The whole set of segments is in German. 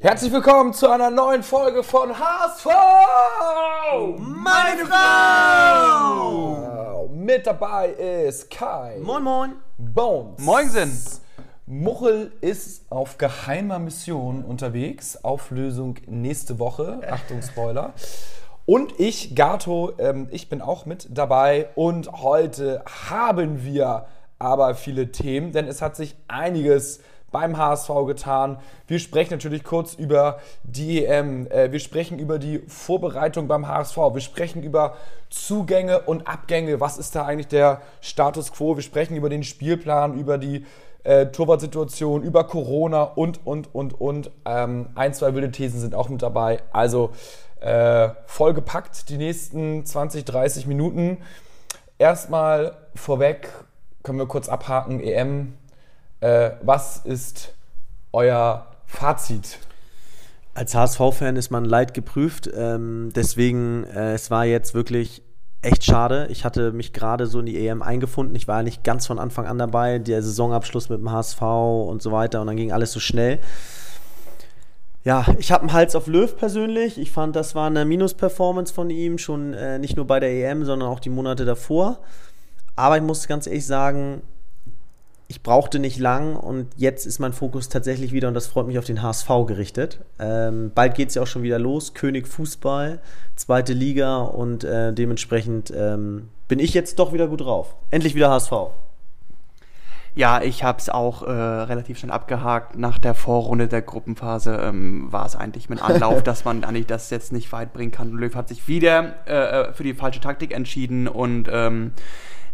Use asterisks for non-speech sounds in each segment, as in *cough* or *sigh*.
Herzlich willkommen zu einer neuen Folge von HSV! Meine Frau! Mit dabei ist Kai. Moin, moin. Bones. Moinsen. Muchel ist auf geheimer Mission unterwegs. Auflösung nächste Woche. Achtung, Spoiler. Und ich, Gato, ähm, ich bin auch mit dabei. Und heute haben wir aber viele Themen, denn es hat sich einiges beim HSV getan. Wir sprechen natürlich kurz über die EM. Äh, wir sprechen über die Vorbereitung beim HSV. Wir sprechen über Zugänge und Abgänge. Was ist da eigentlich der Status quo? Wir sprechen über den Spielplan, über die äh, Torwartsituation, über Corona und, und, und, und. Ähm, ein, zwei wilde Thesen sind auch mit dabei. Also äh, vollgepackt die nächsten 20, 30 Minuten. Erstmal vorweg können wir kurz abhaken, EM. Äh, was ist euer Fazit? Als HSV-Fan ist man leid geprüft. Ähm, deswegen, äh, es war jetzt wirklich echt schade. Ich hatte mich gerade so in die EM eingefunden. Ich war ja nicht ganz von Anfang an dabei. Der Saisonabschluss mit dem HSV und so weiter. Und dann ging alles so schnell. Ja, ich habe einen Hals auf Löw persönlich. Ich fand, das war eine Minus-Performance von ihm, schon äh, nicht nur bei der EM, sondern auch die Monate davor. Aber ich muss ganz ehrlich sagen, ich brauchte nicht lang und jetzt ist mein Fokus tatsächlich wieder, und das freut mich, auf den HSV gerichtet. Ähm, bald geht es ja auch schon wieder los. König Fußball, zweite Liga und äh, dementsprechend ähm, bin ich jetzt doch wieder gut drauf. Endlich wieder HSV. Ja, ich habe es auch äh, relativ schnell abgehakt. Nach der Vorrunde der Gruppenphase ähm, war es eigentlich mit Anlauf, *laughs* dass man eigentlich das jetzt nicht weit bringen kann. Löw hat sich wieder äh, äh für die falsche Taktik entschieden und ähm,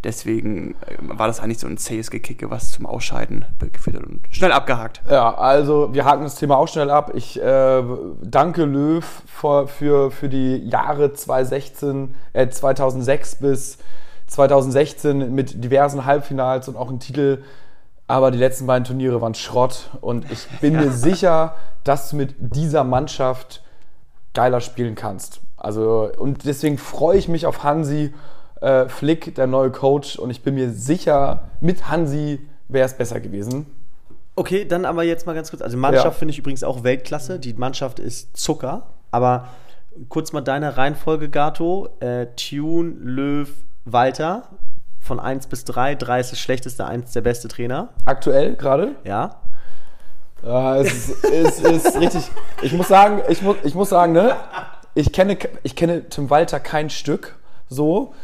Deswegen äh, war das eigentlich so ein zähes Gekicke, was zum Ausscheiden geführt hat und schnell abgehakt. Ja, also wir haken das Thema auch schnell ab. Ich äh, danke Löw für, für, für die Jahre 2016, äh, 2006 bis 2016 mit diversen Halbfinals und auch einem Titel. Aber die letzten beiden Turniere waren Schrott und ich bin ja. mir sicher, dass du mit dieser Mannschaft geiler spielen kannst. Also und deswegen freue ich mich auf Hansi äh, Flick, der neue Coach, und ich bin mir sicher, mit Hansi wäre es besser gewesen. Okay, dann aber jetzt mal ganz kurz. Also Mannschaft ja. finde ich übrigens auch Weltklasse. Die Mannschaft ist Zucker. Aber kurz mal deine Reihenfolge, Gato. Äh, Tune, Löw, Walter. Von 1 bis 3. 3 ist das schlechteste, 1 der beste Trainer. Aktuell gerade? Ja. Ja, es ist, es ist richtig. Ich muss sagen, ich muss, ich muss sagen, ne? Ich kenne, ich kenne Tim Walter kein Stück so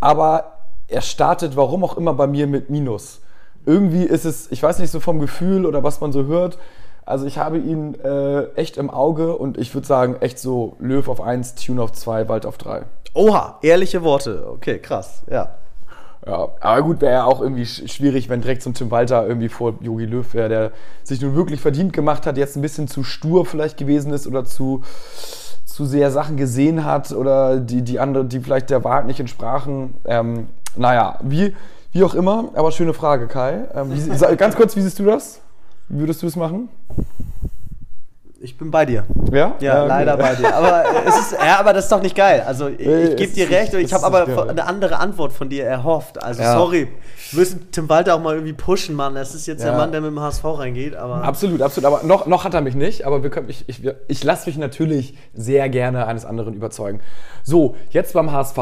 aber er startet, warum auch immer, bei mir mit Minus. Irgendwie ist es, ich weiß nicht so vom Gefühl oder was man so hört. Also ich habe ihn äh, echt im Auge und ich würde sagen, echt so Löw auf 1, Tune auf 2, Wald auf 3. Oha, ehrliche Worte. Okay, krass, ja. Ja, aber gut, wäre ja auch irgendwie schwierig, wenn direkt so ein Tim Walter irgendwie vor Jogi Löw wäre, der sich nun wirklich verdient gemacht hat, jetzt ein bisschen zu stur vielleicht gewesen ist oder zu zu sehr Sachen gesehen hat oder die, die andere, die vielleicht der Wahrheit nicht entsprachen. Ähm, naja, wie, wie auch immer, aber schöne Frage, Kai. Ähm, wie, ganz kurz, wie siehst du das? Wie würdest du es machen? Ich bin bei dir. Ja? Ja, okay. leider bei dir. Aber, es ist, ja, aber das ist doch nicht geil. Also ich, ich gebe dir recht und ich habe aber eine andere Antwort von dir erhofft. Also ja. sorry, wir müssen Tim Walter auch mal irgendwie pushen, Mann. Das ist jetzt ja. der Mann, der mit dem HSV reingeht. Aber absolut, absolut. Aber noch, noch hat er mich nicht. Aber wir können, ich, ich, ich lasse mich natürlich sehr gerne eines anderen überzeugen. So, jetzt beim HSV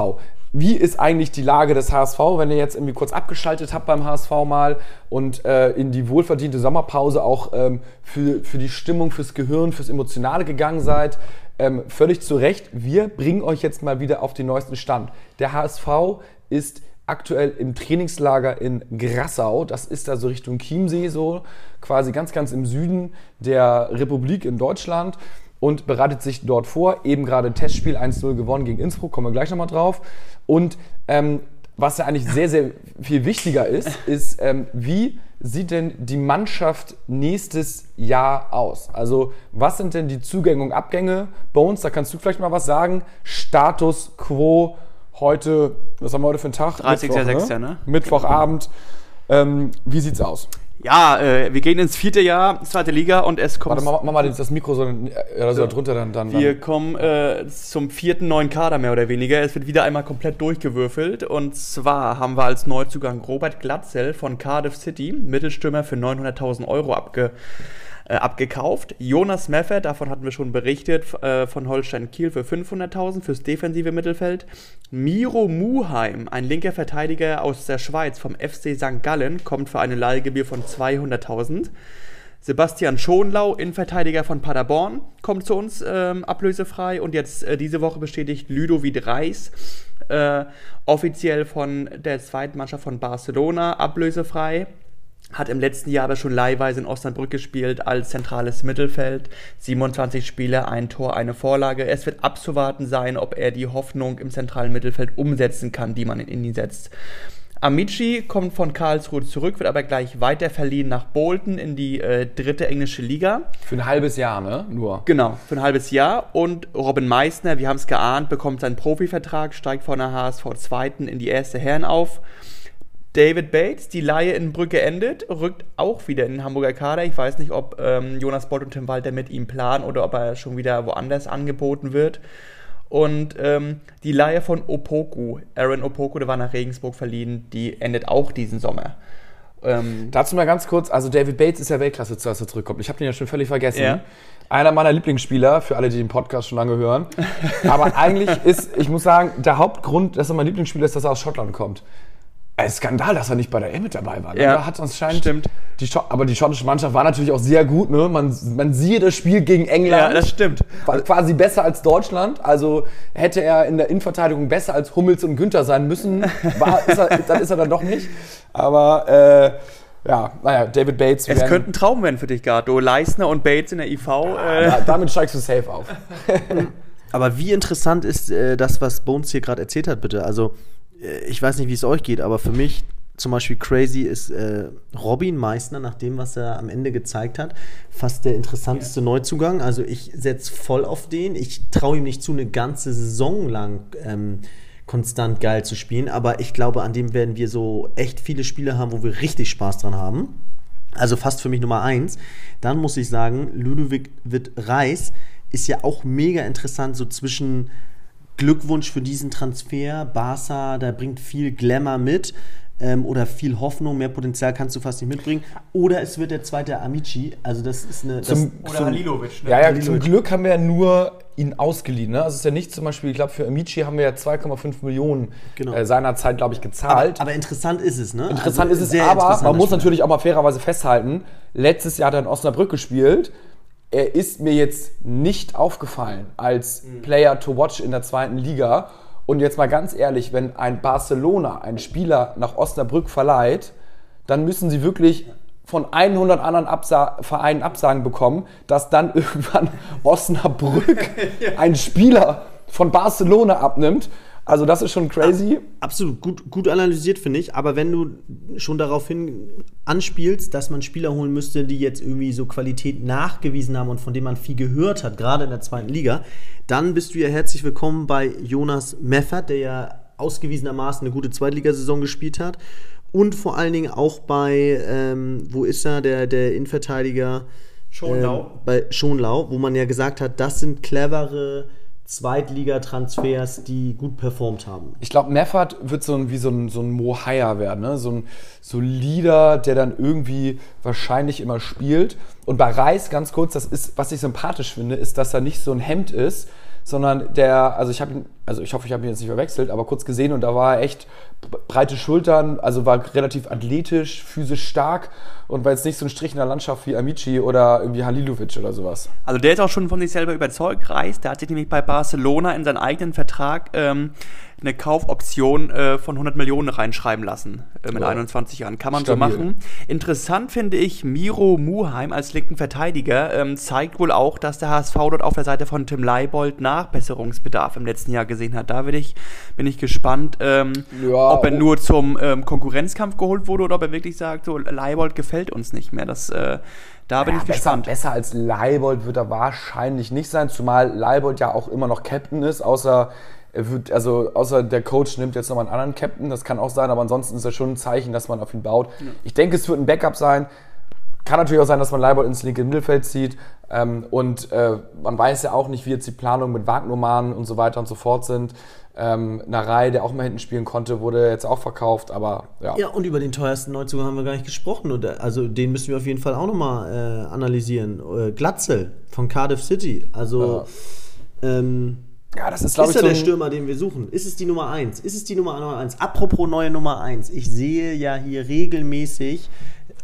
wie ist eigentlich die Lage des HSV, wenn ihr jetzt irgendwie kurz abgeschaltet habt beim HSV mal und äh, in die wohlverdiente Sommerpause auch ähm, für, für die Stimmung, fürs Gehirn, fürs Emotionale gegangen seid. Ähm, völlig zu Recht, wir bringen euch jetzt mal wieder auf den neuesten Stand. Der HSV ist aktuell im Trainingslager in Grassau. Das ist da so Richtung Chiemsee, so quasi ganz, ganz im Süden der Republik in Deutschland und bereitet sich dort vor. Eben gerade Testspiel 1-0 gewonnen gegen Innsbruck, kommen wir gleich nochmal drauf. Und ähm, was ja eigentlich sehr, sehr viel wichtiger ist, ist, ähm, wie sieht denn die Mannschaft nächstes Jahr aus? Also, was sind denn die Zugänge und Abgänge? Bones, da kannst du vielleicht mal was sagen. Status quo heute, was haben wir heute für einen Tag? 30.06. Ne? ne? Mittwochabend. Ähm, wie sieht's aus? Ja, äh, wir gehen ins vierte Jahr, zweite Liga und es kommt. Warte, mach, mach mal das Mikro so, ja, so drunter dann, dann. Wir dann. kommen äh, zum vierten neuen Kader mehr oder weniger. Es wird wieder einmal komplett durchgewürfelt. Und zwar haben wir als Neuzugang Robert Glatzel von Cardiff City, Mittelstürmer für 900.000 Euro abge äh, abgekauft. Jonas Meffert, davon hatten wir schon berichtet, äh, von Holstein Kiel für 500.000 fürs defensive Mittelfeld. Miro Muheim, ein linker Verteidiger aus der Schweiz vom FC St. Gallen, kommt für eine Leihgebühr von 200.000. Sebastian Schonlau, Innenverteidiger von Paderborn, kommt zu uns ähm, ablösefrei. Und jetzt äh, diese Woche bestätigt Ludovic Reis, äh, offiziell von der zweiten Mannschaft von Barcelona, ablösefrei. Hat im letzten Jahr aber schon leihweise in Osnabrück gespielt als zentrales Mittelfeld. 27 Spiele, ein Tor, eine Vorlage. Es wird abzuwarten sein, ob er die Hoffnung im zentralen Mittelfeld umsetzen kann, die man in ihn setzt. Amici kommt von Karlsruhe zurück, wird aber gleich weiter verliehen nach Bolton in die äh, dritte englische Liga. Für ein halbes Jahr, ne? Nur. Genau, für ein halbes Jahr. Und Robin Meissner, wir haben es geahnt, bekommt seinen Profivertrag, steigt von der HSV 2. in die erste Herren auf. David Bates, die Laie in Brücke endet, rückt auch wieder in den Hamburger Kader. Ich weiß nicht, ob ähm, Jonas Bott und Tim Walter mit ihm planen oder ob er schon wieder woanders angeboten wird. Und ähm, die Leihe von Opoku, Aaron Opoku, der war nach Regensburg verliehen, die endet auch diesen Sommer. Ähm, Dazu mal ganz kurz, also David Bates ist ja Weltklasse, als er zurückkommt. Ich habe den ja schon völlig vergessen. Ja. Einer meiner Lieblingsspieler, für alle, die den Podcast schon lange hören. *laughs* Aber eigentlich ist, ich muss sagen, der Hauptgrund, dass er mein Lieblingsspieler ist, dass er aus Schottland kommt. Ein Skandal, dass er nicht bei der EM mit dabei war. Ne? Ja, Da hat anscheinend stimmt. Die, aber die schottische Mannschaft war natürlich auch sehr gut. Ne? Man, man siehe das Spiel gegen England. Ja, das stimmt. War quasi besser als Deutschland. Also hätte er in der Innenverteidigung besser als Hummels und Günther sein müssen. War, ist er, dann ist er dann doch nicht. Aber äh, ja, naja, David Bates. Es werden- könnte ein Traum werden für dich, Gato. Leisner und Bates in der IV. Äh, ja, damit steigst du safe auf. *laughs* Aber wie interessant ist äh, das, was Bones hier gerade erzählt hat, bitte? Also, ich weiß nicht, wie es euch geht, aber für mich zum Beispiel crazy ist äh, Robin Meissner, nach dem, was er am Ende gezeigt hat, fast der interessanteste Neuzugang. Also, ich setze voll auf den. Ich traue ihm nicht zu, eine ganze Saison lang ähm, konstant geil zu spielen, aber ich glaube, an dem werden wir so echt viele Spiele haben, wo wir richtig Spaß dran haben. Also fast für mich Nummer eins. Dann muss ich sagen, Ludovic Witt Reis ist ja auch mega interessant, so zwischen Glückwunsch für diesen Transfer, Barca, da bringt viel Glamour mit ähm, oder viel Hoffnung, mehr Potenzial kannst du fast nicht mitbringen. Oder es wird der zweite Amici, also das ist eine... Das, Zum- oder Halilovic. Ne? Ja, ja, zum Glück haben wir ja nur ihn ausgeliehen. Ne? Also es ist ja nicht zum Beispiel, ich glaube, für Amici haben wir ja 2,5 Millionen Genau. äh, seinerzeit, glaube ich, aber, gezahlt. aber interessant ist es, ne? Interessant Also ist es, sehr aber man muss natürlich auch mal fairerweise festhalten, letztes Jahr hat er in Osnabrück gespielt. Er ist mir jetzt nicht aufgefallen als Mhm. Player to watch in der zweiten Liga. Und jetzt mal ganz ehrlich, wenn ein Barcelona einen Spieler nach Osnabrück verleiht, dann müssen sie wirklich von 100 anderen Absa Vereinen Absagen bekommen, dass dann *laughs* irgendwann Osnabrück *laughs* einen Spieler von Barcelona abnimmt. Also das ist schon crazy. Absolut gut, gut analysiert, finde ich. Aber wenn du schon darauf hin anspielst, dass man Spieler holen müsste, die jetzt irgendwie so Qualität nachgewiesen haben und von denen man viel gehört hat, gerade in der zweiten Liga, dann bist du ja herzlich willkommen bei Jonas Meffert, der ja ausgewiesenermaßen eine gute Zweitligasaison gespielt hat. Und vor allen Dingen auch bei, ähm, wo ist er, der, der Innenverteidiger? Schonlau. Ähm, bei Schonlau, wo man ja gesagt hat, das sind clevere Zweitliga-Transfers, die gut performt haben. Ich glaube, Meffert wird so ein, wie so ein, so ein Mo werden, ne? so ein solider, der dann irgendwie wahrscheinlich immer spielt. Und bei Reis, ganz kurz, das ist, was ich sympathisch finde, ist, dass er nicht so ein Hemd ist, sondern der, also ich habe ihn, also ich hoffe, ich habe ihn jetzt nicht verwechselt, aber kurz gesehen und da war er echt breite Schultern, also war relativ athletisch, physisch stark und war jetzt nicht so ein Strich in der Landschaft wie Amici oder irgendwie Halilovic oder sowas. Also der ist auch schon von sich selber überzeugt, Reis. Der hat sich nämlich bei Barcelona in seinen eigenen Vertrag ähm, eine Kaufoption äh, von 100 Millionen reinschreiben lassen äh, mit Ja. 21 Jahren. Kann man Stabil. so machen. Interessant finde ich, Miro Muheim als linken Verteidiger ähm, zeigt wohl auch, dass der HSV dort auf der Seite von Tim Leibold Nachbesserungsbedarf im letzten Jahr gesehen hat. Da bin ich, bin ich gespannt, ähm, Ja, ob er oh. nur zum ähm, Konkurrenzkampf geholt wurde oder ob er wirklich sagt, so Leibold gefällt uns nicht mehr. Das, äh, da bin Ja, ich besser, gespannt. besser als Leibold wird er wahrscheinlich nicht sein, zumal Leibold ja auch immer noch Captain ist, außer er wird, also außer der Coach nimmt jetzt nochmal einen anderen Captain, das kann auch sein, aber ansonsten ist das schon ein Zeichen, dass man auf ihn baut. Ich denke, es wird ein Backup sein. kann natürlich auch sein, dass man Leibold ins linke Mittelfeld zieht. Ähm, und äh, man weiß ja auch nicht, wie jetzt die Planungen mit Wagnumann und so weiter und so fort sind. Ähm, Narei, der auch mal hinten spielen konnte, wurde jetzt auch verkauft, aber ja. Ja, und über den teuersten Neuzugang haben wir gar nicht gesprochen. Und, äh, also den müssen wir auf jeden Fall auch nochmal äh, analysieren. Äh, Glatzel von Cardiff City. Also ähm, Ja, das ist, glaube ich, er so der Stürmer, den wir suchen? Ist es die Nummer 1? Ist es die Nummer, Nummer 1? Apropos neue Nummer 1. Ich sehe ja hier regelmäßig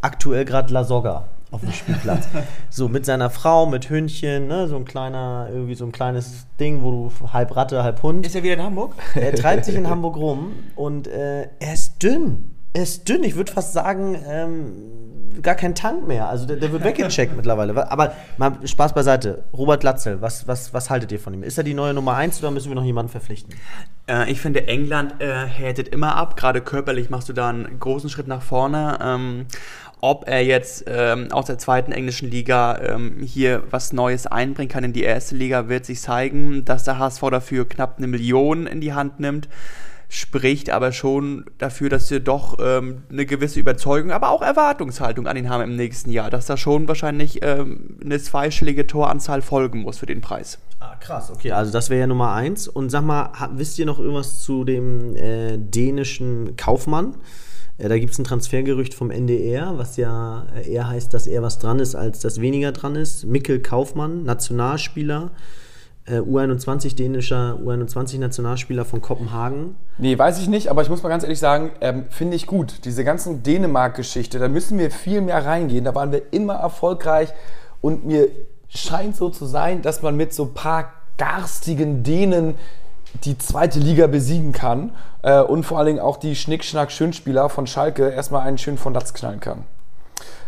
aktuell gerade Lasogga auf dem Spielplatz. *laughs* so mit seiner Frau, mit Hündchen, ne? so ein kleiner, irgendwie so ein kleines Ding, wo du halb Ratte, halb Hund. Ist er wieder in Hamburg? Er treibt sich in *laughs* Hamburg rum und äh, er ist dünn. Er ist dünn. Ich würde fast sagen, ähm, gar kein Tank mehr. Also der, der wird *laughs* weggecheckt mittlerweile. Aber mal Spaß beiseite. Robert Latzel, was, was, was haltet ihr von ihm? Ist er die neue Nummer 1 oder müssen wir noch jemanden verpflichten? Äh, ich finde, England äh, härtet immer ab. Gerade körperlich machst du da einen großen Schritt nach vorne. Ähm, ob er jetzt ähm, aus der zweiten englischen Liga ähm, hier was Neues einbringen kann in die erste Liga, wird sich zeigen, dass der HSV dafür knapp eine Million in die Hand nimmt. Spricht aber schon dafür, dass wir doch ähm, eine gewisse Überzeugung, aber auch Erwartungshaltung an ihn haben im nächsten Jahr, dass da schon wahrscheinlich ähm, eine zweistellige Toranzahl folgen muss für den Preis. Ah, krass, okay. Also das wäre ja Nummer 1. Und sag mal, wisst ihr noch irgendwas zu dem äh, dänischen Kaufmann? Äh, da gibt es ein Transfergerücht vom NDR, was ja äh, eher heißt, dass eher was dran ist, als dass weniger dran ist. Mikkel Kaufmann, Nationalspieler, äh, U21 dänischer U21-Nationalspieler von Kopenhagen. Nee, weiß ich nicht, aber ich muss mal ganz ehrlich sagen, ähm, finde ich gut. Diese ganzen Dänemark-Geschichte, da müssen wir viel mehr reingehen. Da waren wir immer erfolgreich und mir scheint so zu sein, dass man mit so ein paar garstigen Dänen die zweite Liga besiegen kann äh, und vor allen Dingen auch die Schnick-Schnack-Schönspieler von Schalke erstmal einen schönen von Latz knallen kann.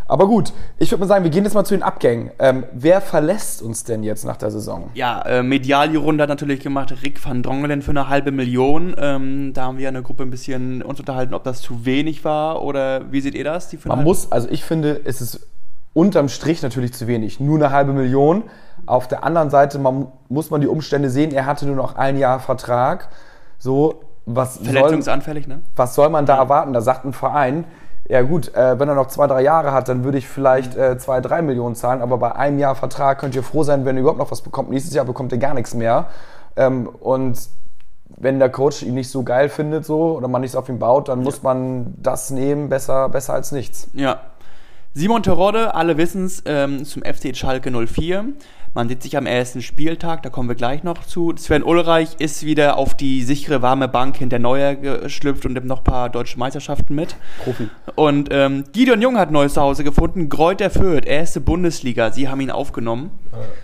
Aber gut, ich würde mal sagen, wir gehen jetzt mal zu den Abgängen. Ähm, wer verlässt uns denn jetzt nach der Saison? Ja, äh, medial die Runde hat natürlich gemacht Rick van Drongelen für eine halbe Million. Ähm, da haben wir in der Gruppe ein bisschen uns unterhalten, ob das zu wenig war oder wie seht ihr das? Die Man muss, also ich finde, es ist unterm Strich natürlich zu wenig. Nur eine halbe Million. Auf der anderen Seite man, muss man die Umstände sehen. Er hatte nur noch ein Jahr Vertrag. So, was soll, Verletzungsanfällig, ne? was soll man da erwarten? Da sagt ein Verein, ja gut, äh, wenn er noch zwei, drei Jahre hat, dann würde ich vielleicht äh, zwei, drei Millionen zahlen. Aber bei einem Jahr Vertrag könnt ihr froh sein, wenn ihr überhaupt noch was bekommt. Nächstes Jahr bekommt ihr gar nichts mehr. Ähm, und wenn der Coach ihn nicht so geil findet so oder man nichts auf ihn baut, dann muss man das nehmen, besser, besser als nichts. Ja. Simon Terodde, alle wissen es, ähm, zum FC Schalke 04. Man sieht sich am ersten Spieltag, da kommen wir gleich noch zu. Sven Ulreich ist wieder auf die sichere, warme Bank hinter Neuer geschlüpft und nimmt noch ein paar deutsche Meisterschaften mit. Profi. Und ähm, Gideon Jung hat neues Zuhause gefunden. Greuther Fürth, erste Bundesliga. Sie haben ihn aufgenommen.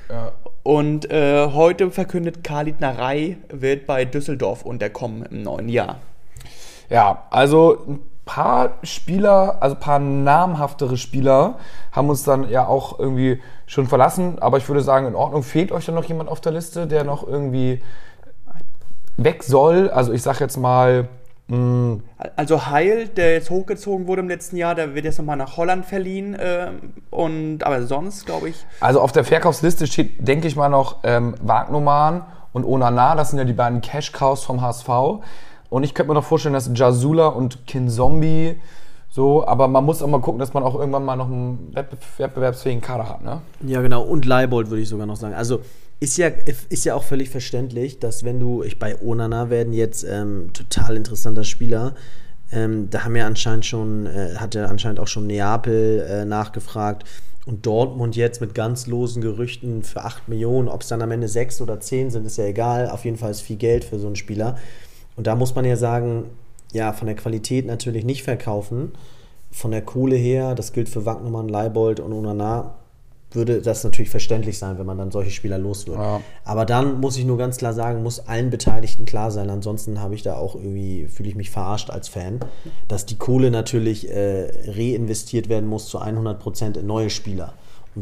Ja. Und äh, heute verkündet Khalid Narei, wird bei Düsseldorf unterkommen im neuen Jahr. Ja, also paar Spieler, also ein paar namhaftere Spieler haben uns dann ja auch irgendwie schon verlassen. Aber ich würde sagen, in Ordnung. Fehlt euch dann noch jemand auf der Liste, der noch irgendwie weg soll? Also ich sag jetzt mal, mh, Also Heil, der jetzt hochgezogen wurde im letzten Jahr, der wird jetzt nochmal nach Holland verliehen. ähm, und aber sonst, glaube ich, also auf der Verkaufsliste steht, denke ich mal, noch ähm, Wagnumann und Onana. Das sind ja die beiden Cash-Cows vom HSV. Und ich könnte mir noch vorstellen, dass Jasula und Kinzombie so, aber man muss auch mal gucken, dass man auch irgendwann mal noch einen wettbe- wettbewerbsfähigen Kader hat, ne? Ja, genau. Und Leibold würde ich sogar noch sagen. Also ist ja, ist ja auch völlig verständlich, dass wenn du, ich bei Onana werden jetzt ähm, total interessanter Spieler. Ähm, da haben ja anscheinend schon, äh, hat ja anscheinend auch schon Neapel äh, nachgefragt. Und Dortmund jetzt mit ganz losen Gerüchten für 8 Millionen, ob es dann am Ende 6 oder 10 sind, ist ja egal. Auf jeden Fall ist viel Geld für so einen Spieler. Und da muss man ja sagen, ja, von der Qualität natürlich nicht verkaufen. Von der Kohle her, das gilt für Wagnumann, Leibold und Onana, würde das natürlich verständlich sein, wenn man dann solche Spieler los wird. Ja. Aber dann muss ich nur ganz klar sagen, muss allen Beteiligten klar sein. Ansonsten habe ich da auch irgendwie, fühle ich mich verarscht als Fan, dass die Kohle natürlich äh, reinvestiert werden muss zu 100% in neue Spieler.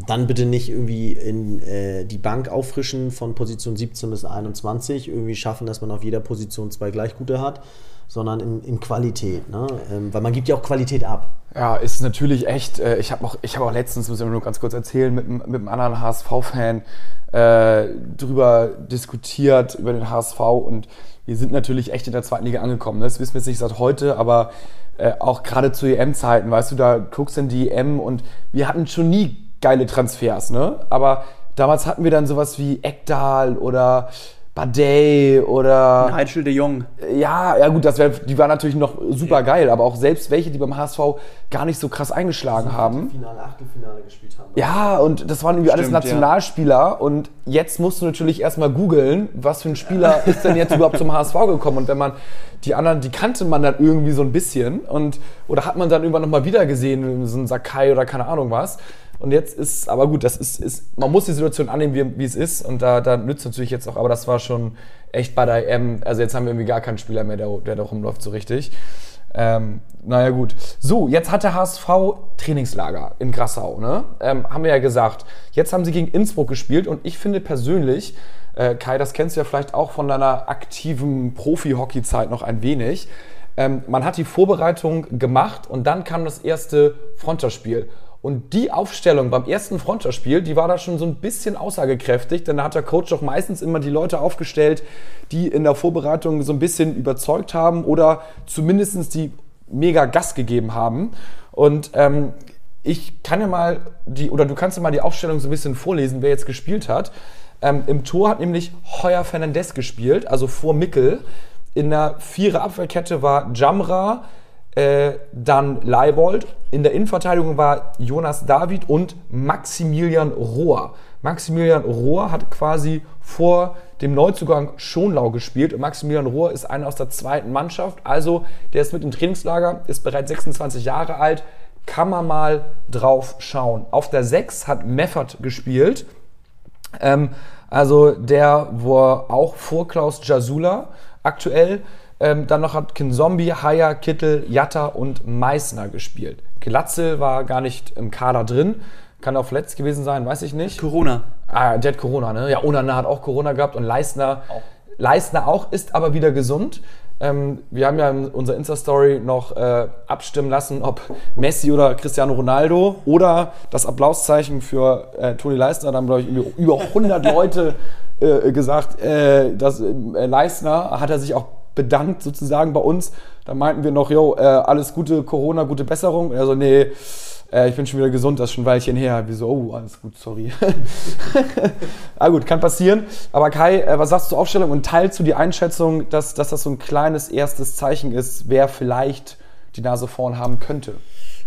Dann bitte nicht irgendwie in äh, die Bank auffrischen von Position 17 bis 21, irgendwie schaffen, dass man auf jeder Position zwei gleich gute hat, sondern in, in Qualität. Ne? Ähm, weil man gibt ja auch Qualität ab. Ja, ist natürlich echt. Äh, ich habe auch, hab auch letztens, muss ich nur ganz kurz erzählen, mit, einem- mit einem anderen HSV-Fan äh, drüber diskutiert, über den HSV. Und wir sind natürlich echt in der zweiten Liga angekommen. ne? Das wissen wir jetzt nicht seit heute, aber äh, auch gerade zu EM-Zeiten, weißt du, da guckst du in die EM und wir hatten schon nie geile Transfers, ne? Aber damals hatten wir dann sowas wie Ekdal oder Badei oder. Nigel de Jong. Ja, ja gut, das wär, die war natürlich noch super geil, aber auch selbst welche, die beim HSV gar nicht so krass eingeschlagen haben. Finale, Achtelfinale gespielt haben. Ja, und das waren irgendwie alles Stimmt, ja. Nationalspieler und jetzt musst du natürlich erstmal googeln, was für ein Spieler ist denn jetzt überhaupt zum HSV gekommen und wenn man die anderen, die kannte man dann irgendwie so ein bisschen und oder hat man dann irgendwann nochmal wieder gesehen, so ein Sakai oder keine Ahnung was. Und jetzt ist, aber gut, das ist, ist man muss die Situation annehmen, wie, wie es ist und da, da nützt natürlich jetzt auch, aber das war schon echt bei der EM, also jetzt haben wir irgendwie gar keinen Spieler mehr, der, der da rumläuft so richtig. Ähm, naja, gut. So, jetzt hat der HSV Trainingslager in Grassau, ne? Ähm, haben wir ja gesagt. Jetzt haben sie gegen Innsbruck gespielt und ich finde persönlich, äh, Kai, das kennst du ja vielleicht auch von deiner aktiven Profi-Hockey-Zeit noch ein wenig. Ähm, man hat die Vorbereitung gemacht und dann kam das erste Fronterspiel. Und die Aufstellung beim ersten Fronterspiel, die war da schon so ein bisschen aussagekräftig, denn da hat der Coach doch meistens immer die Leute aufgestellt, die in der Vorbereitung so ein bisschen überzeugt haben oder zumindest die mega Gas gegeben haben. Und ähm, ich kann ja mal die, oder du kannst ja mal die Aufstellung so ein bisschen vorlesen, wer jetzt gespielt hat. Ähm, Im Tor hat nämlich Heuer Fernandez gespielt, also vor Mickel. In der Vierer Abwehrkette war Jamra, äh, dann Leibold. In der Innenverteidigung war Jonas David und Maximilian Rohr. Maximilian Rohr hat quasi vor dem Neuzugang Schonlau gespielt. Und Maximilian Rohr ist einer aus der zweiten Mannschaft. Also der ist mit im Trainingslager, ist bereits 26 Jahre alt. Kann man mal drauf schauen. Auf der 6 hat Meffert gespielt. Ähm, also der, wo auch vor Klaus Jasula aktuell. Ähm, dann noch hat Kinzombie, Haya, Kittel, Jatta und Meißner gespielt. Glatzel war gar nicht im Kader drin. Kann auch verletzt gewesen sein, weiß ich nicht. Corona. Ah, der hat Corona, ne? Ja, Onana hat auch Corona gehabt und Leistner auch. Leistner auch, ist aber wieder gesund. Ähm, wir haben ja in unserer Insta-Story noch äh, abstimmen lassen, ob Messi oder Cristiano Ronaldo oder das Applauszeichen für äh, Toni Leistner. Da haben, glaube ich, über 100 *laughs* Leute äh, gesagt, äh, dass äh, Leistner hat er sich auch bedankt sozusagen bei uns. Da meinten wir noch, yo, äh, alles Gute, Corona, gute Besserung. Also nee, äh, ich bin schon wieder gesund, das ist schon ein Weilchen her. Wir so, oh, alles gut, sorry. *laughs* ah gut, kann passieren. Aber Kai, äh, was sagst du zur Aufstellung und teilst du die Einschätzung, dass, dass das so ein kleines erstes Zeichen ist, wer vielleicht die Nase vorn haben könnte?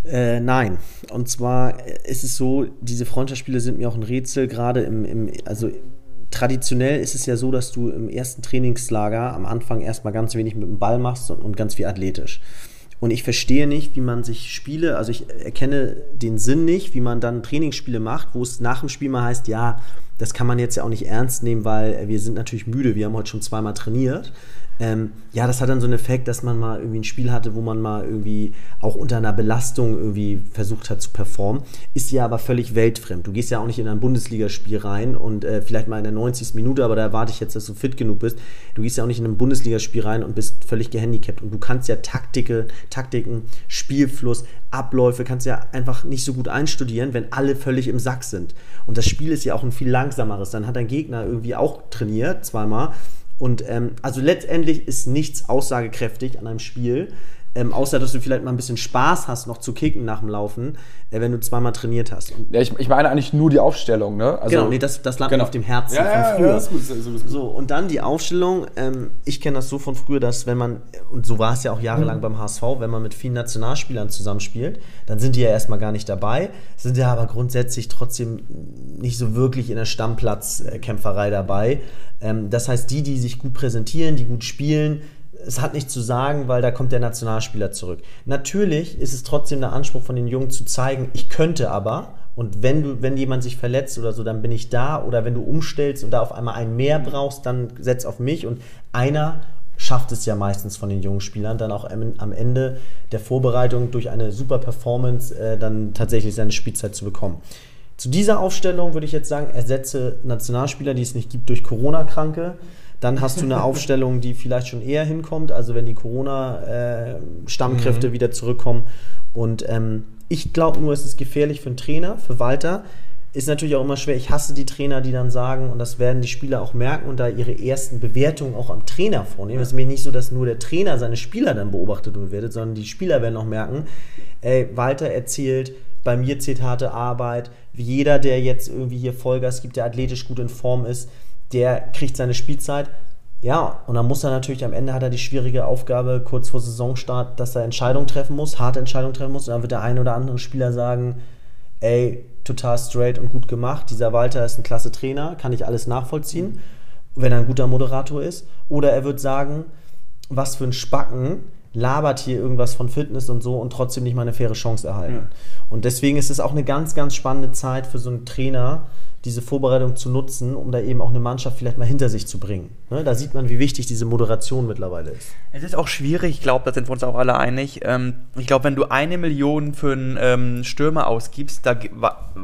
Äh, nein. Und zwar ist es so, diese Freundschaftsspiele sind mir auch ein Rätsel, gerade im, im, also traditionell ist es ja so, dass du im ersten Trainingslager am Anfang erstmal ganz wenig mit dem Ball machst und, und ganz viel athletisch. Und ich verstehe nicht, wie man sich Spiele, also ich erkenne den Sinn nicht, wie man dann Trainingsspiele macht, wo es nach dem Spiel mal heißt, ja, das kann man jetzt ja auch nicht ernst nehmen, weil wir sind natürlich müde, wir haben heute schon zweimal trainiert. Ähm, ja, das hat dann so einen Effekt, dass man mal irgendwie ein Spiel hatte, wo man mal irgendwie auch unter einer Belastung irgendwie versucht hat zu performen. Ist ja aber völlig weltfremd. Du gehst ja auch nicht in ein Bundesligaspiel rein und äh, vielleicht mal in der 90. Minute, aber da erwarte ich jetzt, dass du fit genug bist. Du gehst ja auch nicht in ein Bundesligaspiel rein und bist völlig gehandicapt. Und du kannst ja Taktike, Taktiken, Spielfluss, Abläufe, kannst ja einfach nicht so gut einstudieren, wenn alle völlig im Sack sind. Und das Spiel ist ja auch ein viel langsameres. Dann hat dein Gegner irgendwie auch trainiert, zweimal und ähm, also letztendlich ist nichts aussagekräftig an einem Spiel. Ähm, außer dass du vielleicht mal ein bisschen Spaß hast, noch zu kicken nach dem Laufen, äh, wenn du zweimal trainiert hast. Ja, ich, ich meine eigentlich nur die Aufstellung, ne? Also, genau, nee, das, das lag genau. mir auf dem Herzen Ja, ja, von früher. ja, ist gut, ist gut, ist gut. So, und dann die Aufstellung. Ähm, ich kenne das so von früher, dass wenn man, und so war es ja auch jahrelang Mhm. beim HSV, wenn man mit vielen Nationalspielern zusammenspielt, dann sind die ja erstmal gar nicht dabei, sind ja aber grundsätzlich trotzdem nicht so wirklich in der Stammplatzkämpferei dabei. Ähm, das heißt, die, die sich gut präsentieren, die gut spielen, es hat nichts zu sagen, weil da kommt der Nationalspieler zurück. Natürlich ist es trotzdem der Anspruch von den Jungen zu zeigen, ich könnte aber. Und wenn du, wenn jemand sich verletzt oder so, dann bin ich da. Oder wenn du umstellst und da auf einmal einen mehr brauchst, dann setz auf mich. Und einer schafft es ja meistens von den jungen Spielern, dann auch am Ende der Vorbereitung durch eine super Performance äh, dann tatsächlich seine Spielzeit zu bekommen. Zu dieser Aufstellung würde ich jetzt sagen, ersetze Nationalspieler, die es nicht gibt, durch Corona-Kranke. Dann hast du eine *laughs* Aufstellung, die vielleicht schon eher hinkommt, also wenn die Corona-Stammkräfte wieder zurückkommen. Und ähm, ich glaube nur, es ist gefährlich für einen Trainer, für Walter, ist natürlich auch immer schwer. Ich hasse die Trainer, die dann sagen, und das werden die Spieler auch merken und da ihre ersten Bewertungen auch am Trainer vornehmen. Es ist nämlich nicht so, dass nur der Trainer seine Spieler dann beobachtet und bewertet, sondern die Spieler werden auch merken, ey, Walter erzählt, bei mir zählt harte Arbeit. Wie jeder, der jetzt irgendwie hier Vollgas gibt, der athletisch gut in Form ist, der kriegt seine Spielzeit. Ja, und dann muss er natürlich, am Ende hat er die schwierige Aufgabe, kurz vor Saisonstart, dass er Entscheidungen treffen muss, harte Entscheidungen treffen muss. Und dann wird der ein oder andere Spieler sagen, ey, total straight und gut gemacht. Dieser Walter ist ein klasse Trainer, kann ich alles nachvollziehen, wenn er ein guter Moderator ist. Oder er wird sagen, was für ein Spacken labert hier irgendwas von Fitness und so und trotzdem nicht mal eine faire Chance erhalten. Ja. Und deswegen ist es auch eine ganz, ganz spannende Zeit für so einen Trainer, diese Vorbereitung zu nutzen, um da eben auch eine Mannschaft vielleicht mal hinter sich zu bringen. Ne? Da sieht man, wie wichtig diese Moderation mittlerweile ist. Es ist auch schwierig, ich glaube, da sind wir uns auch alle einig. Ähm, ich glaube, wenn du eine Million für einen ähm, Stürmer ausgibst, da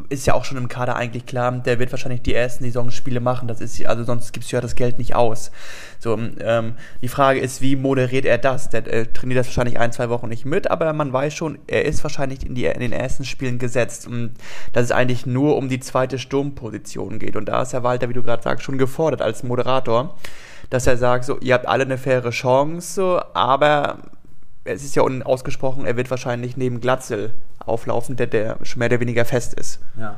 ist ja auch schon im Kader eigentlich klar, der wird wahrscheinlich die ersten Saisonspiele machen. Das ist, also sonst gibst du ja das Geld nicht aus. So, ähm, die Frage ist, wie moderiert er das? Der äh, trainiert das wahrscheinlich ein, zwei Wochen nicht mit, aber man weiß schon, er ist wahrscheinlich in, die, in den ersten Spielen gesetzt. Und dass es eigentlich nur um die zweite Sturmposition geht. Und da ist Herr Walter, wie du gerade sagst, schon gefordert als Moderator, dass er sagt, so, ihr habt alle eine faire Chance, aber es ist ja unausgesprochen, er wird wahrscheinlich neben Glatzel auflaufen, der, der schon mehr oder weniger fest ist. Ja.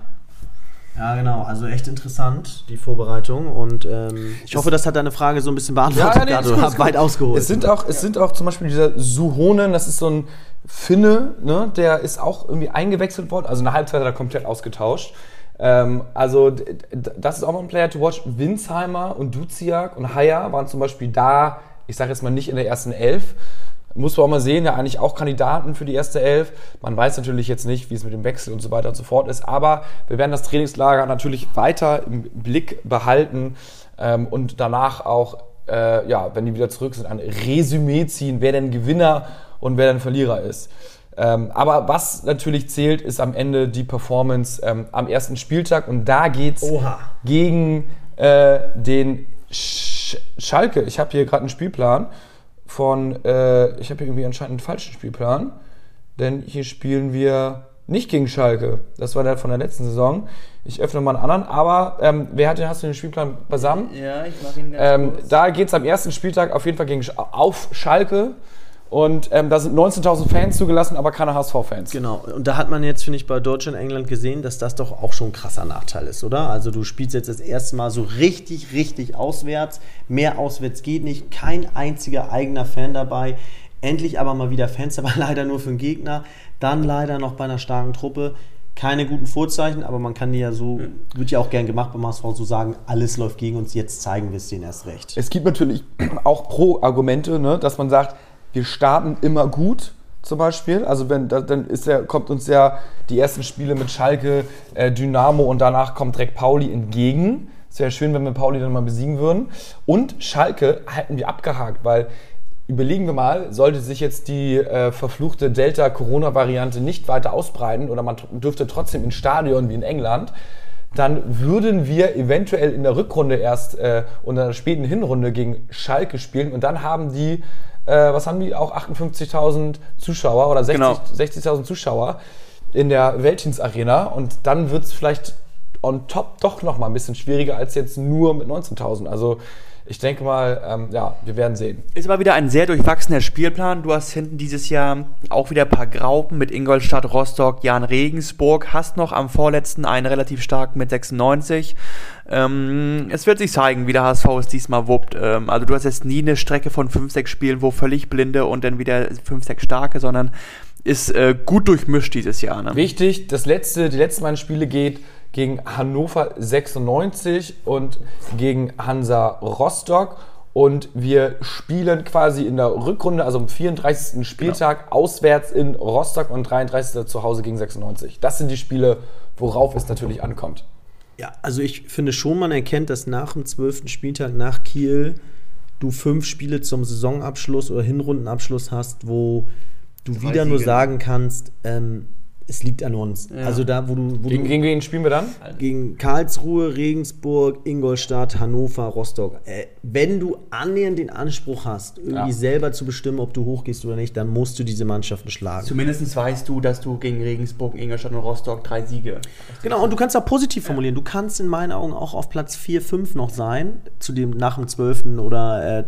Ja, genau. Also echt interessant, die Vorbereitung. Und ähm, ich hoffe, das hat deine Frage so ein bisschen beantwortet. Ja, nee, ich habe weit ausgeholt. Es sind, auch, es sind auch zum Beispiel dieser Suhonen, das ist so ein Finne, ne, der ist auch irgendwie eingewechselt worden. Also eine Halbzeit hat er komplett ausgetauscht. Ähm, also das ist auch mal ein Player to watch. Winsheimer und Duziak und Haya waren zum Beispiel da, ich sage jetzt mal nicht in der ersten Elf, muss man auch mal sehen, ja eigentlich auch Kandidaten für die erste Elf. Man weiß natürlich jetzt nicht, wie es mit dem Wechsel und so weiter und so fort ist, aber wir werden das Trainingslager natürlich weiter im Blick behalten ähm, und danach auch, äh, ja, wenn die wieder zurück sind, ein Resümee ziehen, wer denn Gewinner und wer denn Verlierer ist. Ähm, aber was natürlich zählt, ist am Ende die Performance ähm, am ersten Spieltag und da geht es gegen äh, den Sch Schalke. Ich habe hier gerade einen Spielplan von, äh, ich habe hier irgendwie anscheinend einen falschen Spielplan, denn hier spielen wir nicht gegen Schalke. Das war der von der letzten Saison. Ich öffne mal einen anderen, aber ähm, wer hat den, hast du den Spielplan beisammen? Ja, ich mache ihn ganz ähm, kurz. Da geht es am ersten Spieltag auf jeden Fall gegen, auf Schalke. Und ähm, da sind 19.000 Fans zugelassen, aber keine HSV-Fans. Genau. Und da hat man jetzt, finde ich, bei Deutschland und England gesehen, dass das doch auch schon ein krasser Nachteil ist, oder? Also du spielst jetzt das erste Mal so richtig, richtig auswärts. Mehr auswärts geht nicht. Kein einziger eigener Fan dabei. Endlich aber mal wieder Fans, *laughs* aber leider nur für den Gegner. Dann leider noch bei einer starken Truppe. Keine guten Vorzeichen, aber man kann die ja so, wird ja auch gern gemacht beim HSV, so sagen, alles läuft gegen uns, jetzt zeigen wir es denen erst recht. Es gibt natürlich *clears throat* auch Pro-Argumente, ne, dass man sagt, wir starten immer gut zum Beispiel. Also wenn dann ist ja, kommt uns ja die ersten Spiele mit Schalke, äh, Dynamo und danach kommt direkt Pauli entgegen. Es wäre schön, wenn wir Pauli dann mal besiegen würden. Und Schalke hätten wir abgehakt, weil überlegen wir mal, sollte sich jetzt die äh, verfluchte Delta-Corona-Variante nicht weiter ausbreiten oder man dürfte trotzdem ins Stadion wie in England, dann würden wir eventuell in der Rückrunde erst äh, und in der späten Hinrunde gegen Schalke spielen und dann haben die äh, was haben die, auch 58.000 Zuschauer oder 60.000 genau. 60 Zuschauer in der Weltins Arena und dann wird es vielleicht on top doch noch mal ein bisschen schwieriger als jetzt nur mit 19.000. Also ich denke mal, ähm, ja, wir werden sehen. Ist aber wieder ein sehr durchwachsener Spielplan. Du hast hinten dieses Jahr auch wieder ein paar Graupen mit Ingolstadt, Rostock, Jan Regensburg. Hast noch am vorletzten einen relativ starken mit 96. Ähm, es wird sich zeigen, wie der HSV es diesmal wuppt. Ähm, also du hast jetzt nie eine Strecke von 5, 6 Spielen, wo völlig blinde und dann wieder 5, 6 starke, sondern ist äh, gut durchmischt dieses Jahr. Ne? Wichtig, das letzte, die letzten beiden Spiele geht gegen Hannover 96 und gegen Hansa Rostock. Und wir spielen quasi in der Rückrunde, also am 34. Spieltag, genau. auswärts in Rostock und 33. zu Hause gegen 96. Das sind die Spiele, worauf es natürlich ankommt. Ja, also ich finde schon, man erkennt, dass nach dem 12. Spieltag nach Kiel du fünf Spiele zum Saisonabschluss oder Hinrundenabschluss hast, wo du Zwei wieder Siege. nur sagen kannst, ähm, es liegt an uns. Ja. Also da, wo du, wo Gegen, du gegen wen spielen wir dann? gegen Karlsruhe, Regensburg, Ingolstadt, Hannover, Rostock. Äh, wenn du annähernd den Anspruch hast, irgendwie Ja. selber zu bestimmen, ob du hochgehst oder nicht, dann musst du diese Mannschaften schlagen. Zumindest weißt du, dass du gegen Regensburg, Ingolstadt und Rostock drei Siege. Genau, und du kannst auch positiv formulieren. Du kannst in meinen Augen auch auf Platz 4, 5 noch sein, zu dem nach dem 12. oder äh,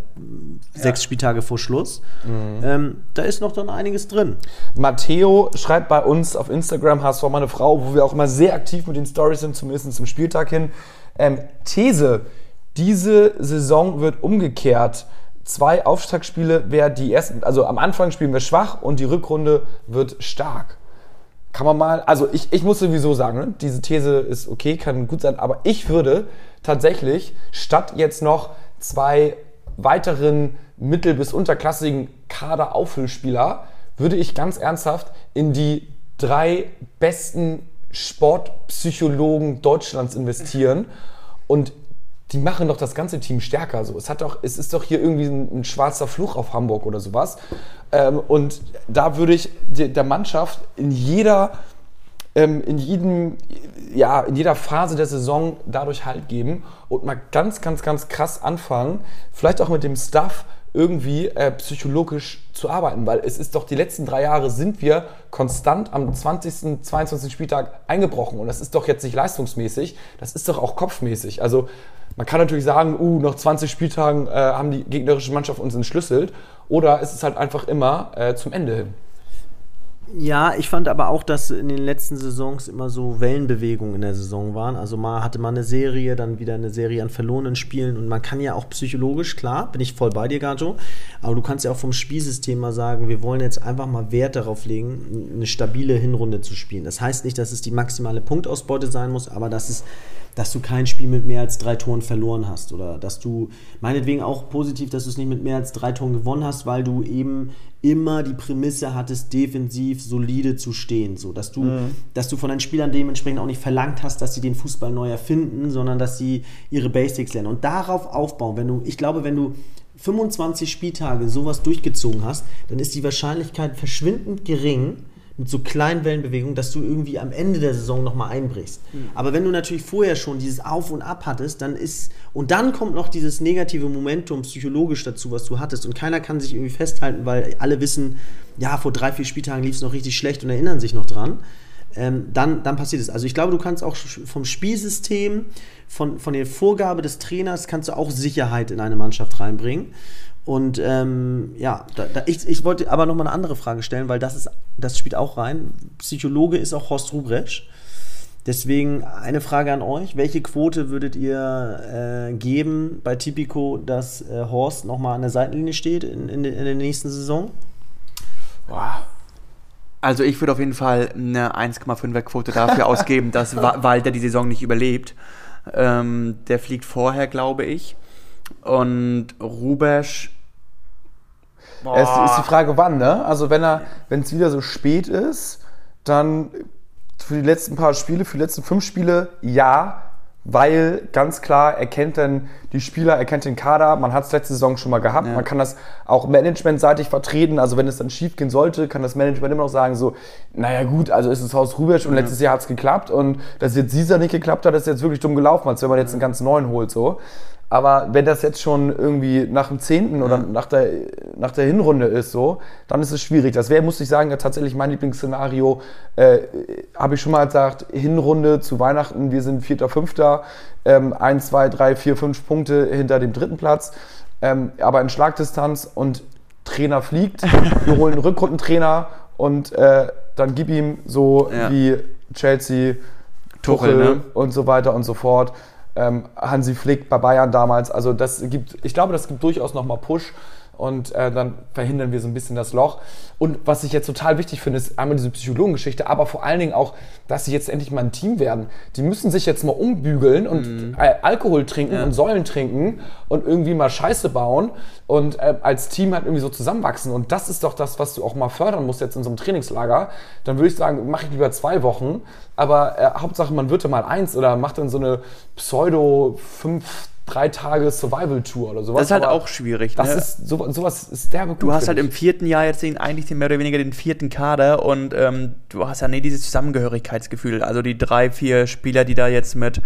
sechs Spieltage vor Schluss. Ähm, da ist noch dann einiges drin. Matteo schreibt bei uns auf Instagram, HSV meine Frau, wo wir auch immer sehr aktiv mit den Stories sind, zumindest zum Spieltag hin. Ähm, These, diese Saison wird umgekehrt. Zwei Auftaktspiele, wer die ersten, also am Anfang spielen wir schwach und die Rückrunde wird stark. Kann man mal, also ich, ich muss sowieso sagen, ne, diese These ist okay, kann gut sein, aber ich würde tatsächlich statt jetzt noch zwei weiteren mittel- bis unterklassigen Kader-Auffüllspieler, würde ich ganz ernsthaft in die drei besten Sportpsychologen Deutschlands investieren und die machen doch das ganze Team stärker. So. Es, hat doch, es ist doch hier irgendwie ein, ein schwarzer Fluch auf Hamburg oder sowas. Ähm, und da würde ich der, Mannschaft in jeder, ähm, in, jedem, ja, in jeder Phase der Saison dadurch Halt geben und mal ganz, ganz, ganz krass anfangen, vielleicht auch mit dem Stuff irgendwie äh, psychologisch zu arbeiten, weil es ist doch die letzten drei Jahre sind wir konstant am 20., 22. Spieltag eingebrochen und das ist doch jetzt nicht leistungsmäßig, das ist doch auch kopfmäßig. Also man kann natürlich sagen, uh, nach 20 Spieltagen äh, haben die gegnerische Mannschaft uns entschlüsselt oder es ist halt einfach immer äh, zum Ende hin. Ja, ich fand aber auch, dass in den letzten Saisons immer so Wellenbewegungen in der Saison waren. Also mal hatte man eine Serie, dann wieder eine Serie an verlorenen Spielen und man kann ja auch psychologisch, klar, bin ich voll bei dir, Gato, aber du kannst ja auch vom Spielsystem mal sagen, wir wollen jetzt einfach mal Wert darauf legen, eine stabile Hinrunde zu spielen. Das heißt nicht, dass es die maximale Punktausbeute sein muss, aber dass es dass du kein Spiel mit mehr als drei Toren verloren hast oder dass du meinetwegen auch positiv, dass du es nicht mit mehr als drei Toren gewonnen hast, weil du eben immer die Prämisse hattest, defensiv solide zu stehen, so dass du, dass du von den Spielern dementsprechend auch nicht verlangt hast, dass sie den Fußball neu erfinden, sondern dass sie ihre Basics lernen und darauf aufbauen. Wenn du, ich glaube, wenn du 25 Spieltage sowas durchgezogen hast, dann ist die Wahrscheinlichkeit verschwindend gering, mit so kleinen Wellenbewegungen, dass du irgendwie am Ende der Saison nochmal einbrichst. Aber wenn du natürlich vorher schon dieses Auf und Ab hattest, dann ist, und dann kommt noch dieses negative Momentum psychologisch dazu, was du hattest, und keiner kann sich irgendwie festhalten, weil alle wissen, ja, vor drei, vier Spieltagen lief es noch richtig schlecht und erinnern sich noch dran. Ähm, dann, dann passiert es. Also ich glaube, du kannst auch vom Spielsystem, von, von der Vorgabe des Trainers, kannst du auch Sicherheit in eine Mannschaft reinbringen. Und ähm, ja, da, da, ich, ich wollte aber noch mal eine andere Frage stellen, weil das ist, das spielt auch rein. Psychologe ist auch Horst Rubresch. Deswegen eine Frage an euch: Welche Quote würdet ihr äh, geben bei Tipico, dass äh, Horst noch mal an der Seitenlinie steht in, in, in der nächsten Saison? Boah. Also ich würde auf jeden Fall eine 1,5er Quote dafür *laughs* ausgeben, dass Wa- Walter die Saison nicht überlebt. Ähm, der fliegt vorher, glaube ich. Und Rubesch. Es ist die Frage, wann, ne? Also wenn er, wenn es wieder so spät ist, dann für die letzten paar Spiele, für die letzten fünf Spiele, ja, weil ganz klar, er kennt dann die Spieler, er kennt den Kader, man hat es letzte Saison schon mal gehabt, Ja. man kann das auch managementseitig vertreten, also wenn es dann schief gehen sollte, kann das Management immer noch sagen so, naja gut, also ist es Haus Rubisch und letztes Jahr hat es geklappt und dass jetzt dieser nicht geklappt hat, ist jetzt wirklich dumm gelaufen, als wenn man jetzt einen ganz neuen holt so. Aber wenn das jetzt schon irgendwie nach dem zehnten oder nach der, nach der Hinrunde ist, so, dann ist es schwierig. Das wäre, muss ich sagen, ja tatsächlich mein Lieblingsszenario. Äh, Habe ich schon mal gesagt, Hinrunde zu Weihnachten, wir sind Vierter, Fünfter, ähm, 1, 2, 3, 4, 5 Punkte hinter dem dritten Platz, ähm, aber in Schlagdistanz und Trainer fliegt. *laughs* Wir holen einen Rückrundentrainer und äh, dann gib ihm so Ja. wie Chelsea, Tuchel, Tuchel, ne? und so weiter und so fort. Ähm, Hansi Flick bei Bayern damals. Also das gibt, ich glaube, das gibt durchaus nochmal Push und äh, dann verhindern wir so ein bisschen das Loch. Und was ich jetzt total wichtig finde, ist einmal diese Psychologengeschichte, aber vor allen Dingen auch, dass sie jetzt endlich mal ein Team werden. Die müssen sich jetzt mal umbügeln und äh, Alkohol trinken und Säulen trinken und irgendwie mal Scheiße bauen und äh, als Team halt irgendwie so zusammenwachsen. Und das ist doch das, was du auch mal fördern musst jetzt in so einem Trainingslager. Dann würde ich sagen, mache ich lieber zwei Wochen, aber äh, Hauptsache man wird da mal eins oder macht dann so eine Pseudo 5 drei Tage Survival-Tour oder sowas. Das ist halt auch schwierig. Das ne? ist, so, sowas ist derbe gut. Du hast halt im ich. vierten Jahr jetzt den, eigentlich den mehr oder weniger den vierten Kader und ähm, du hast ja nicht dieses Zusammengehörigkeitsgefühl. Also die drei, vier Spieler, die da jetzt mit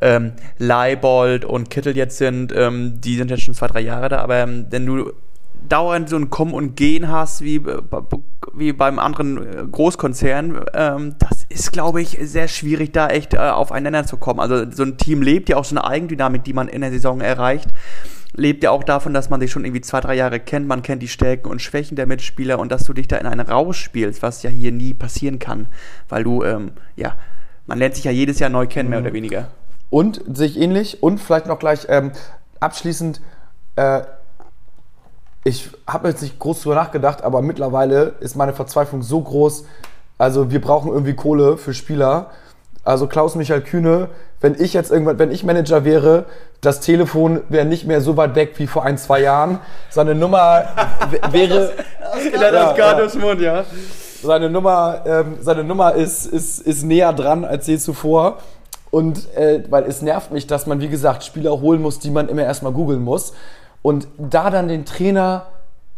ähm, Leibold und Kittel jetzt sind, ähm, die sind jetzt schon zwei, drei Jahre da, aber ähm, wenn du dauernd so ein Kommen und Gehen hast, wie, wie beim anderen äh, Großkonzern, ähm, das ist, glaube ich, sehr schwierig, da echt äh, aufeinander zu kommen. Also so ein Team lebt ja auch so eine Eigendynamik, die man in der Saison erreicht lebt ja auch davon, dass man sich schon irgendwie zwei, drei Jahre kennt, man kennt die Stärken und Schwächen der Mitspieler und dass du dich da in einen rausspielst, was ja hier nie passieren kann, weil du, ähm, ja, man lernt sich ja jedes Jahr neu kennen, mehr oder weniger. Und sehe ich ähnlich. Und vielleicht noch gleich ähm, abschließend, äh, ich habe jetzt nicht groß drüber nachgedacht, aber mittlerweile ist meine Verzweiflung so groß. Also wir brauchen irgendwie Kohle für Spieler. Also Klaus Michael Kühne, wenn ich jetzt irgendwann, wenn ich Manager wäre, das Telefon wäre nicht mehr so weit weg wie vor ein, zwei Jahren. Seine Nummer wäre. Ja, ja. Mund, ja. Seine Nummer, ähm, seine Nummer ist, ist, ist näher dran als je zuvor. Und äh, weil es nervt mich, dass man, wie gesagt, Spieler holen muss, die man immer erstmal googeln muss. Und da dann den Trainer,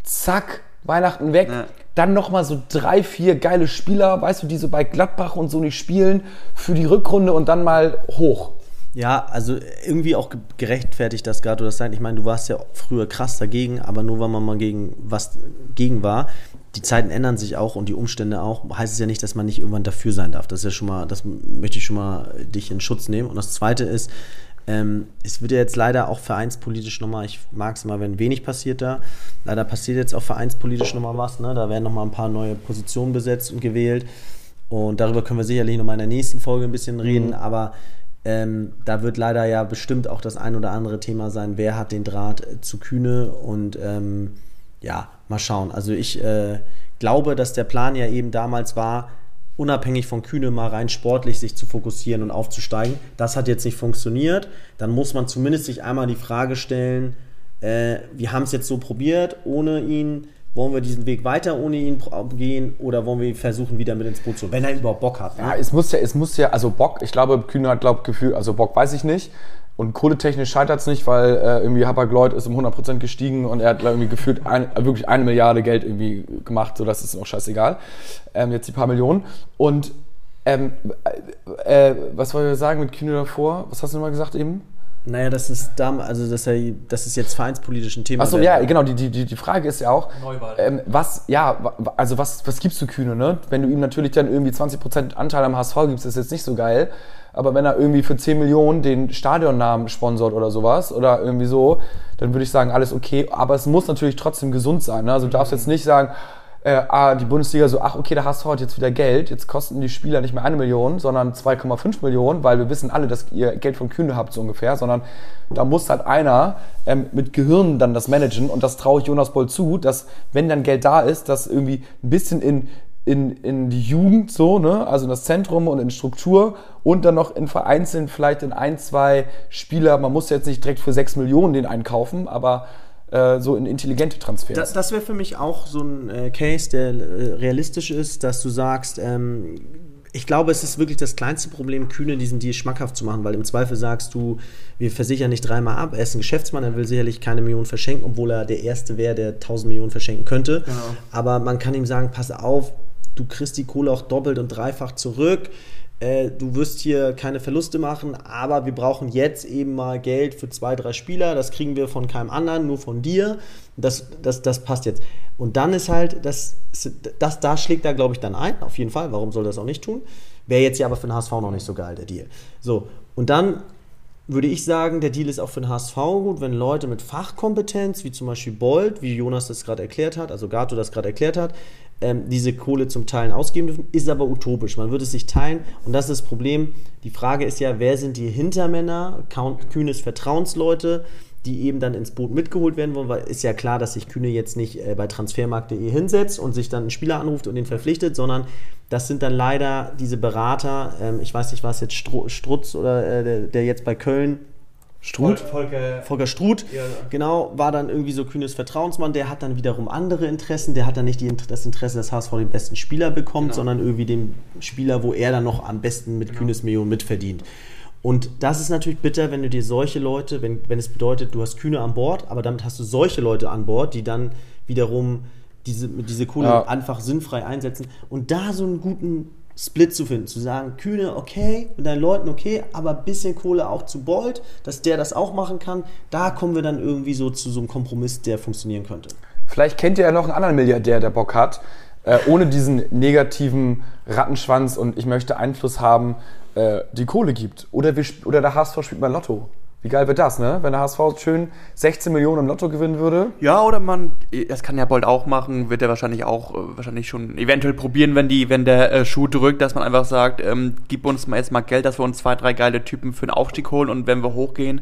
zack, Weihnachten weg, Ja. dann nochmal so drei, vier geile Spieler, weißt du, die so bei Gladbach und so nicht spielen, für die Rückrunde und dann mal hoch. Ja, also irgendwie auch ge- gerechtfertigt, dass Gato das sagt. Ich meine, du warst ja früher krass dagegen, aber nur weil man mal gegen was gegen war. Die Zeiten ändern sich auch und die Umstände auch. Heißt es ja nicht, dass man nicht irgendwann dafür sein darf. Das ist ja schon mal, das möchte ich schon mal dich in Schutz nehmen. Und das Zweite ist, ähm, es wird ja jetzt leider auch vereinspolitisch nochmal, ich mag es mal, wenn wenig passiert da. Leider passiert jetzt auch vereinspolitisch nochmal was. Ne? Da werden nochmal ein paar neue Positionen besetzt und gewählt. Und darüber können wir sicherlich nochmal in der nächsten Folge ein bisschen reden. Aber ähm, da wird leider ja bestimmt auch das ein oder andere Thema sein, wer hat den Draht äh, zu Kühne und ähm, ja, mal schauen. Also ich äh, glaube, dass der Plan ja eben damals war, unabhängig von Kühne mal rein sportlich sich zu fokussieren und aufzusteigen. Das hat jetzt nicht funktioniert. Dann muss man zumindest sich einmal die Frage stellen, äh, wir haben es jetzt so probiert, ohne ihn. Wollen wir diesen Weg weiter ohne ihn gehen oder wollen wir versuchen, wieder mit ins Boot zu, wenn er überhaupt Bock hat? Ne? Ja, es muss ja, es muss ja, also Bock, ich glaube, Kühne hat, glaube Gefühl, also Bock weiß ich nicht. Und kohletechnisch scheitert es nicht, weil äh, irgendwie Hapag-Lloyd ist um 100% gestiegen und er hat glaub, irgendwie gefühlt ein, wirklich eine Milliarde Geld irgendwie gemacht, so das ist auch scheißegal. Ähm, jetzt die paar Millionen. Und ähm, äh, äh, was wollte ich sagen mit Kühne davor? Was hast du nochmal gesagt eben? Naja, das ist da, also dass er, das ist jetzt vereinspolitisch ein Thema. Achso, ja, genau. Die, die, die Frage ist ja auch, Neuwahl. ähm, was, ja, also was, was gibst du Kühne, ne? Wenn du ihm natürlich dann irgendwie 20% Anteil am HSV gibst, ist jetzt nicht so geil. Aber wenn er irgendwie für 10 Millionen den Stadionnamen sponsort oder sowas oder irgendwie so, dann würde ich sagen, alles okay. Aber es muss natürlich trotzdem gesund sein. Ne? Also du darfst jetzt nicht sagen, äh, ah, die Bundesliga so, ach okay, der HSV hat jetzt wieder Geld, jetzt kosten die Spieler nicht mehr eine Million, sondern 2,5 Millionen, weil wir wissen alle, dass ihr Geld von Kühne habt so ungefähr, sondern da muss halt einer ähm, mit Gehirn dann das managen und das traue ich Jonas Boll zu, dass wenn dann Geld da ist, das irgendwie ein bisschen in, in, in die Jugend so, ne, also in das Zentrum und in Struktur und dann noch in Vereinzeln vielleicht in ein, zwei Spieler, man muss jetzt nicht direkt für 6 Millionen den einkaufen, aber äh, so in intelligente Transfers. Das, das wäre für mich auch so ein äh, Case, der äh, realistisch ist, dass du sagst, ähm, ich glaube, es ist wirklich das kleinste Problem, Kühne diesen Deal schmackhaft zu machen, weil im Zweifel sagst du, wir versichern nicht dreimal ab, er ist ein Geschäftsmann, er will sicherlich keine Millionen verschenken, obwohl er der Erste wäre, der 1000 Millionen verschenken könnte. Aber man kann ihm sagen, pass auf, du kriegst die Kohle auch doppelt und dreifach zurück. Äh, du wirst hier keine Verluste machen, aber wir brauchen jetzt eben mal Geld für zwei, drei Spieler. Das kriegen wir von keinem anderen, nur von dir. Das, das, das passt jetzt. Und dann ist halt, das, das, da schlägt er, glaube ich, dann ein, auf jeden Fall. Warum soll das auch nicht tun? Wäre jetzt ja aber für den HSV noch nicht so geil, der Deal. So, und dann würde ich sagen, der Deal ist auch für den HSV gut, wenn Leute mit Fachkompetenz, wie zum Beispiel Bold, wie Jonas das gerade erklärt hat, also Gato das gerade erklärt hat, ähm, diese Kohle zum Teilen ausgeben dürfen, ist aber utopisch. Man würde es sich teilen und das ist das Problem. Die Frage ist ja, wer sind die Hintermänner, Kühnes Vertrauensleute, die eben dann ins Boot mitgeholt werden wollen, weil ist ja klar, dass sich Kühne jetzt nicht äh, bei transfermarkt.de hinsetzt und sich dann einen Spieler anruft und den verpflichtet, sondern das sind dann leider diese Berater, ähm, ich weiß nicht, was jetzt Stru Strutz oder äh, der, der jetzt bei Köln Struth? Volker. Volker Struth, Ja. genau, war dann irgendwie so kühnes Vertrauensmann. Der hat dann wiederum andere Interessen. Der hat dann nicht die, das Interesse, dass HSV den besten Spieler bekommt, Genau. sondern irgendwie den Spieler, wo er dann noch am besten mit kühnes Millionen mitverdient. Und das ist natürlich bitter, wenn du dir solche Leute, wenn, wenn es bedeutet, du hast Kühne an Bord, aber damit hast du solche Leute an Bord, die dann wiederum diese, diese Kohle Ja. einfach sinnfrei einsetzen. Und da so einen guten Split zu finden, zu sagen, Kühne, okay, mit deinen Leuten, okay, aber ein bisschen Kohle auch zu Bolt, dass der das auch machen kann, da kommen wir dann irgendwie so zu so einem Kompromiss, der funktionieren könnte. Vielleicht kennt ihr ja noch einen anderen Milliardär, der Bock hat, äh, ohne diesen negativen Rattenschwanz und ich möchte Einfluss haben, äh, die Kohle gibt. Oder, wir, oder der HSV spielt mal Lotto. Wie geil wird das, ne? Wenn der HSV schön 16 Millionen im Lotto gewinnen würde. Ja, oder man, das kann ja Bolt auch machen, wird er wahrscheinlich auch, äh, wahrscheinlich schon eventuell probieren, wenn die, wenn der äh, Schuh drückt, dass man einfach sagt, ähm, gib uns mal jetzt mal Geld, dass wir uns zwei, drei geile Typen für den Aufstieg holen und wenn wir hochgehen,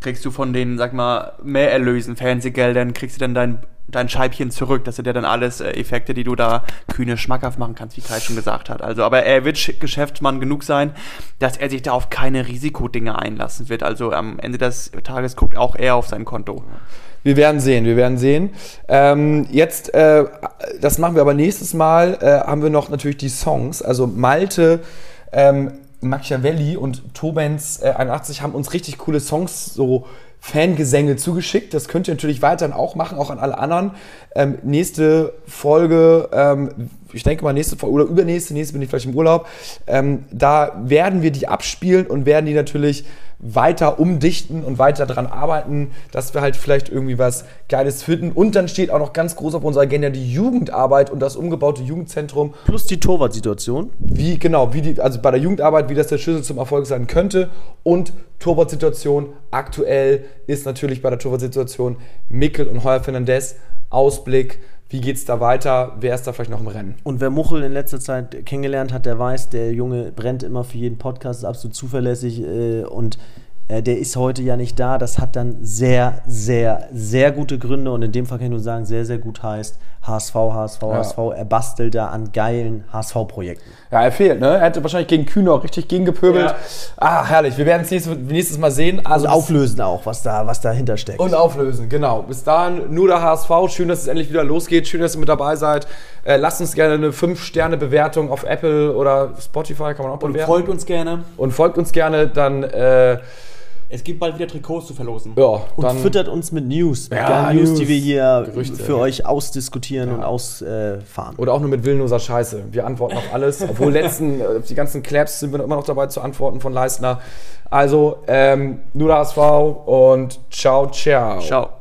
kriegst du von den, sag mal, mehr Erlösen, Fernsehgeldern, kriegst du dann dein, dein Scheibchen zurück. Das sind ja dann alles äh, Effekte, die du da kühne schmackhaft machen kannst, wie Kai schon gesagt hat. Also, aber er wird Sch- Geschäftsmann genug sein, dass er sich da auf keine Risikodinge einlassen wird. Also am Ende des Tages guckt auch er auf sein Konto. Wir werden sehen, wir werden sehen. Ähm, jetzt, äh, das machen wir aber nächstes Mal, äh, haben wir noch natürlich die Songs. Also Malte, ähm, Machiavelli und Tobens äh, 81 haben uns richtig coole Songs, so Fangesänge zugeschickt. Das könnt ihr natürlich weiterhin auch machen, auch an alle anderen. Ähm, nächste Folge, ähm, ich denke mal nächste Folge oder übernächste, nächste bin ich vielleicht im Urlaub. Ähm, da werden wir die abspielen und werden die natürlich weiter umdichten und weiter daran arbeiten, dass wir halt vielleicht irgendwie was Geiles finden. Und dann steht auch noch ganz groß auf unserer Agenda die Jugendarbeit und das umgebaute Jugendzentrum. Plus die Torwart-Situation. Wie, genau, wie die, also bei der Jugendarbeit, wie das der Schlüssel zum Erfolg sein könnte. Und Torwart-Situation aktuell ist natürlich bei der Torwart-Situation Mickel und Heuer Fernandez. Ausblick, wie geht's da weiter? Wer ist da vielleicht noch im Rennen? Und wer Muchel in letzter Zeit kennengelernt hat, der weiß, der Junge brennt immer für jeden Podcast, ist absolut zuverlässig äh, und äh, der ist heute ja nicht da. Das hat dann sehr, sehr, sehr gute Gründe und in dem Fall kann ich nur sagen, sehr, sehr gut heißt HSV, HSV, HSV. Er bastelt da an geilen HSV-Projekten. Ja, er fehlt, ne? Er hätte wahrscheinlich gegen Kühne auch richtig gegengepöbelt. Ja. Ah, herrlich. Wir werden es nächstes, nächstes Mal sehen. Also Und auflösen auch, was, da, was dahinter steckt. Und auflösen, genau. Bis dahin nur der HSV. Schön, dass es endlich wieder losgeht. Schön, dass ihr mit dabei seid. Äh, lasst uns gerne eine 5-Sterne-Bewertung auf Apple oder Spotify, kann man auch Und bewerten. folgt uns gerne. und folgt uns gerne, dann, äh, Es gibt bald wieder Trikots zu verlosen. ja, und dann füttert uns mit News, mit Ja, News, News, die wir hier Gerüchte. für euch ausdiskutieren und ausfahren. Oder auch nur mit willenloser Scheiße. Wir antworten auf alles. *laughs* Obwohl letzten, äh, die ganzen Claps sind wir immer noch dabei zu antworten von Leistner. Also, ähm, nur der HSV und ciao, ciao. Ciao.